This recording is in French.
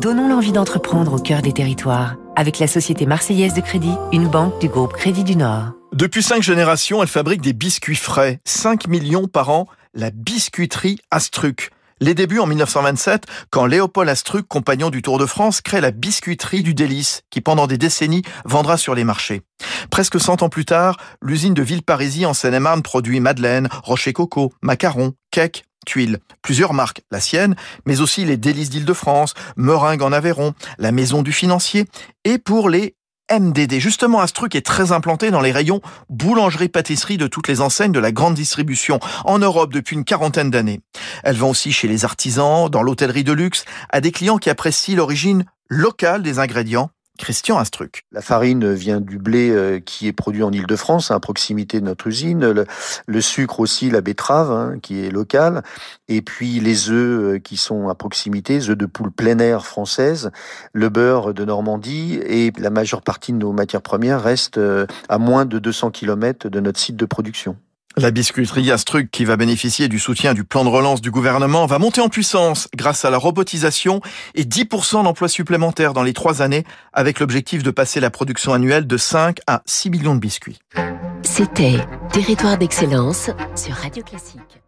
Donnons l'envie d'entreprendre au cœur des territoires avec la Société Marseillaise de Crédit, une banque du groupe Crédit du Nord. Depuis cinq générations, elle fabrique des biscuits frais. 5 millions par an, la biscuiterie Astruc. Les débuts en 1927, quand Léopold Astruc, compagnon du Tour de France, crée la biscuiterie du délice, qui pendant des décennies vendra sur les marchés. Presque 100 ans plus tard, l'usine de Villeparisis en Seine-et-Marne produit madeleine, rocher coco, macarons, cake, tuiles. Plusieurs marques, la sienne, mais aussi les délices d'Île-de-France, Meringue en Aveyron, la maison du financier, et pour les MDD. Justement, Astruc est très implanté dans les rayons boulangerie-pâtisserie de toutes les enseignes de la grande distribution en Europe depuis une quarantaine d'années. Elle vend aussi chez les artisans, dans l'hôtellerie de luxe, à des clients qui apprécient l'origine locale des ingrédients Christian Astruc. La farine vient du blé euh, qui est produit en Ile-de-France, à proximité de notre usine. Le, sucre aussi, la betterave, hein, qui est locale. Et puis les œufs euh, qui sont à proximité, œufs de poule plein air française, le beurre de Normandie. Et la majeure partie de nos matières premières reste euh, à moins de 200 km de notre site de production. La biscuiterie Astruc, qui va bénéficier du soutien du plan de relance du gouvernement, va monter en puissance grâce à la robotisation et 10% d'emplois supplémentaires dans les trois années, avec l'objectif de passer la production annuelle de 5 à 6 millions de biscuits. C'était Territoire d'excellence sur Radio Classique.